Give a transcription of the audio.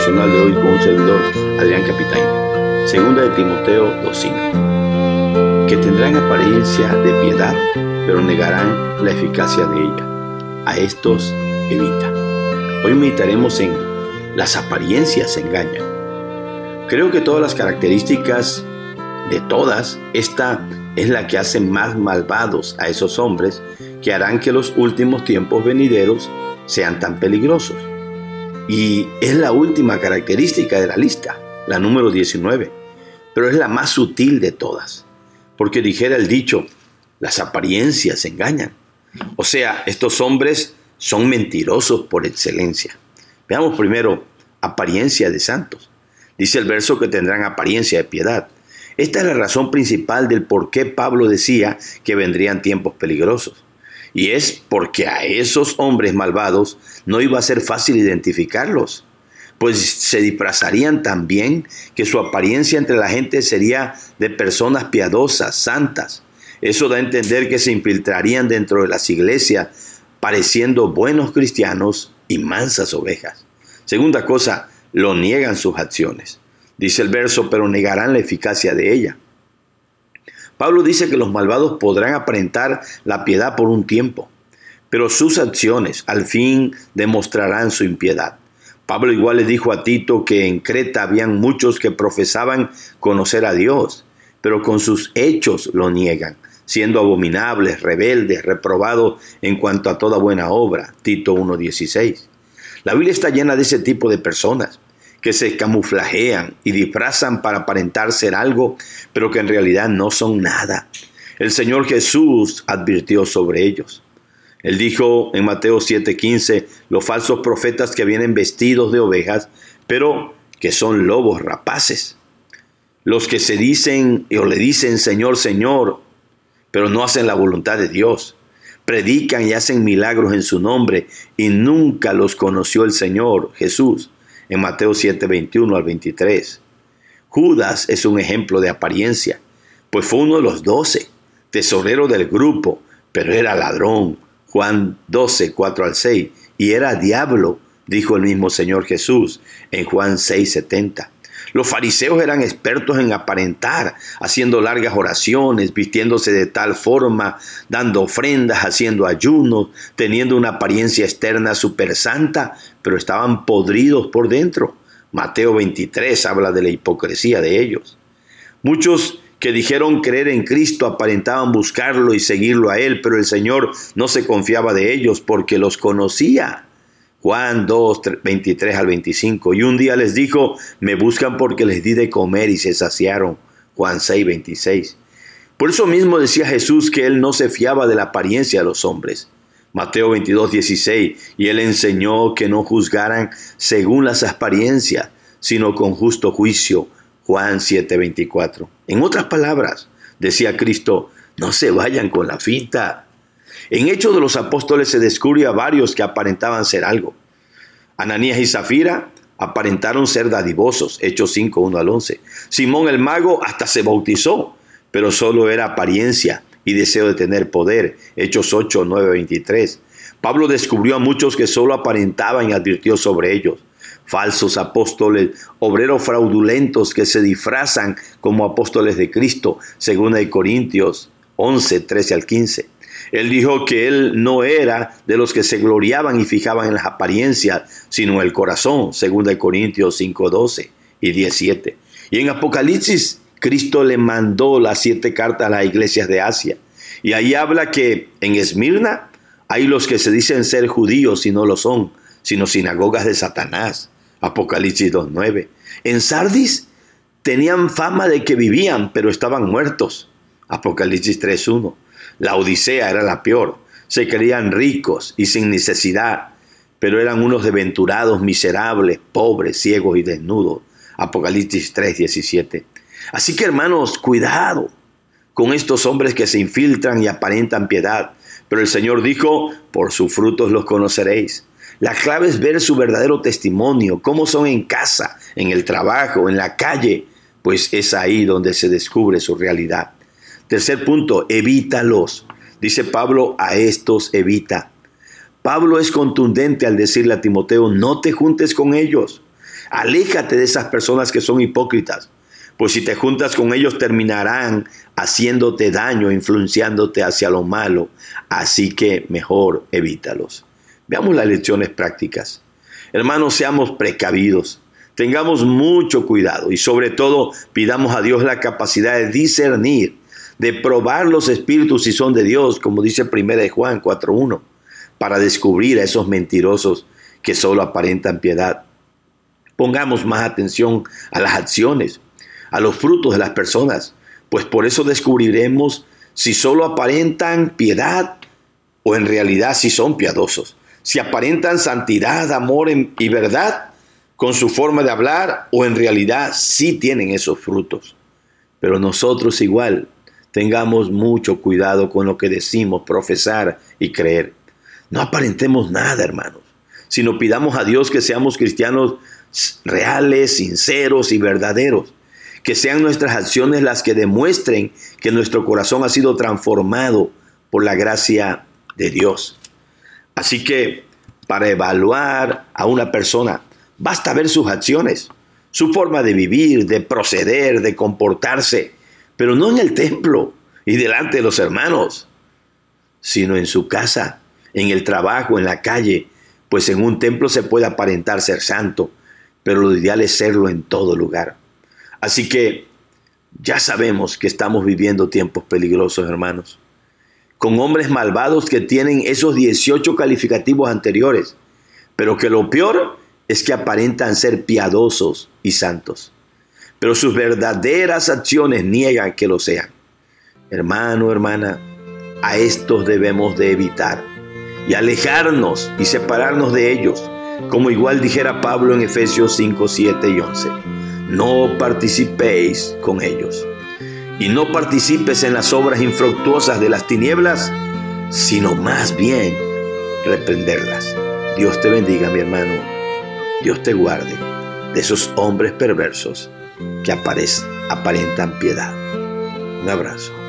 devocional de hoy con un servidor, Adrián Capitán. Segunda de Timoteo 2.5. Que tendrán apariencia de piedad, pero negarán la eficacia de ella. A estos evita. Hoy meditaremos en las apariencias engañan. Creo que todas las características de todas, esta es la que hace más malvados a esos hombres que harán que los últimos tiempos venideros sean tan peligrosos. Y es la última característica de la lista, la número 19, pero es la más sutil de todas, porque dijera el dicho, las apariencias engañan. O sea, estos hombres son mentirosos por excelencia. Veamos primero apariencia de santos. Dice el verso que tendrán apariencia de piedad. Esta es la razón principal del por qué Pablo decía que vendrían tiempos peligrosos. Y es porque a esos hombres malvados no iba a ser fácil identificarlos, pues se disfrazarían también que su apariencia entre la gente sería de personas piadosas, santas. Eso da a entender que se infiltrarían dentro de las iglesias pareciendo buenos cristianos y mansas ovejas. Segunda cosa, lo niegan sus acciones. Dice el verso, pero negarán la eficacia de ella. Pablo dice que los malvados podrán aparentar la piedad por un tiempo, pero sus acciones al fin demostrarán su impiedad. Pablo igual le dijo a Tito que en Creta habían muchos que profesaban conocer a Dios, pero con sus hechos lo niegan, siendo abominables, rebeldes, reprobados en cuanto a toda buena obra. Tito 1.16. La Biblia está llena de ese tipo de personas que se camuflajean y disfrazan para aparentar ser algo, pero que en realidad no son nada. El Señor Jesús advirtió sobre ellos. Él dijo en Mateo 7:15, los falsos profetas que vienen vestidos de ovejas, pero que son lobos rapaces. Los que se dicen o le dicen Señor, Señor, pero no hacen la voluntad de Dios predican y hacen milagros en su nombre y nunca los conoció el Señor Jesús en Mateo 7, 21 al 23. Judas es un ejemplo de apariencia, pues fue uno de los doce, tesorero del grupo, pero era ladrón. Juan 12, 4 al 6. Y era diablo, dijo el mismo Señor Jesús en Juan 6, 70. Los fariseos eran expertos en aparentar, haciendo largas oraciones, vistiéndose de tal forma, dando ofrendas, haciendo ayunos, teniendo una apariencia externa súper santa, pero estaban podridos por dentro. Mateo 23 habla de la hipocresía de ellos. Muchos que dijeron creer en Cristo aparentaban buscarlo y seguirlo a Él, pero el Señor no se confiaba de ellos porque los conocía. Juan 2, 23 al 25. Y un día les dijo, me buscan porque les di de comer y se saciaron. Juan 6, 26. Por eso mismo decía Jesús que él no se fiaba de la apariencia de los hombres. Mateo 22, 16. Y él enseñó que no juzgaran según las apariencias, sino con justo juicio. Juan 7, 24. En otras palabras, decía Cristo, no se vayan con la finta en Hechos de los Apóstoles se descubre a varios que aparentaban ser algo. Ananías y Zafira aparentaron ser dadivosos, Hechos 5, 1 al 11. Simón el mago hasta se bautizó, pero solo era apariencia y deseo de tener poder, Hechos 8, 9, 23. Pablo descubrió a muchos que solo aparentaban y advirtió sobre ellos. Falsos apóstoles, obreros fraudulentos que se disfrazan como apóstoles de Cristo, según de Corintios 11, 13 al 15. Él dijo que él no era de los que se gloriaban y fijaban en las apariencias, sino el corazón, según de Corintios 5, 12 y 17. Y en Apocalipsis, Cristo le mandó las siete cartas a las iglesias de Asia. Y ahí habla que en Esmirna hay los que se dicen ser judíos y no lo son, sino sinagogas de Satanás. Apocalipsis 2.9. En Sardis tenían fama de que vivían, pero estaban muertos. Apocalipsis 3.1. La Odisea era la peor. Se creían ricos y sin necesidad, pero eran unos deventurados, miserables, pobres, ciegos y desnudos. Apocalipsis 3:17. Así que hermanos, cuidado con estos hombres que se infiltran y aparentan piedad. Pero el Señor dijo, por sus frutos los conoceréis. La clave es ver su verdadero testimonio, cómo son en casa, en el trabajo, en la calle, pues es ahí donde se descubre su realidad. Tercer punto, evítalos. Dice Pablo, a estos evita. Pablo es contundente al decirle a Timoteo, no te juntes con ellos. Aléjate de esas personas que son hipócritas, pues si te juntas con ellos terminarán haciéndote daño, influenciándote hacia lo malo, así que mejor evítalos. Veamos las lecciones prácticas. Hermanos, seamos precavidos, tengamos mucho cuidado y sobre todo pidamos a Dios la capacidad de discernir, de probar los espíritus si son de Dios, como dice 1 Juan 4.1, para descubrir a esos mentirosos que solo aparentan piedad. Pongamos más atención a las acciones, a los frutos de las personas, pues por eso descubriremos si solo aparentan piedad o en realidad si son piadosos si aparentan santidad, amor y verdad con su forma de hablar o en realidad sí tienen esos frutos. Pero nosotros igual tengamos mucho cuidado con lo que decimos, profesar y creer. No aparentemos nada, hermanos, sino pidamos a Dios que seamos cristianos reales, sinceros y verdaderos. Que sean nuestras acciones las que demuestren que nuestro corazón ha sido transformado por la gracia de Dios. Así que para evaluar a una persona, basta ver sus acciones, su forma de vivir, de proceder, de comportarse, pero no en el templo y delante de los hermanos, sino en su casa, en el trabajo, en la calle, pues en un templo se puede aparentar ser santo, pero lo ideal es serlo en todo lugar. Así que ya sabemos que estamos viviendo tiempos peligrosos, hermanos con hombres malvados que tienen esos 18 calificativos anteriores, pero que lo peor es que aparentan ser piadosos y santos, pero sus verdaderas acciones niegan que lo sean. Hermano, hermana, a estos debemos de evitar y alejarnos y separarnos de ellos, como igual dijera Pablo en Efesios 5, 7 y 11. No participéis con ellos y no participes en las obras infructuosas de las tinieblas, sino más bien reprenderlas. Dios te bendiga, mi hermano. Dios te guarde de esos hombres perversos que aparentan piedad. Un abrazo.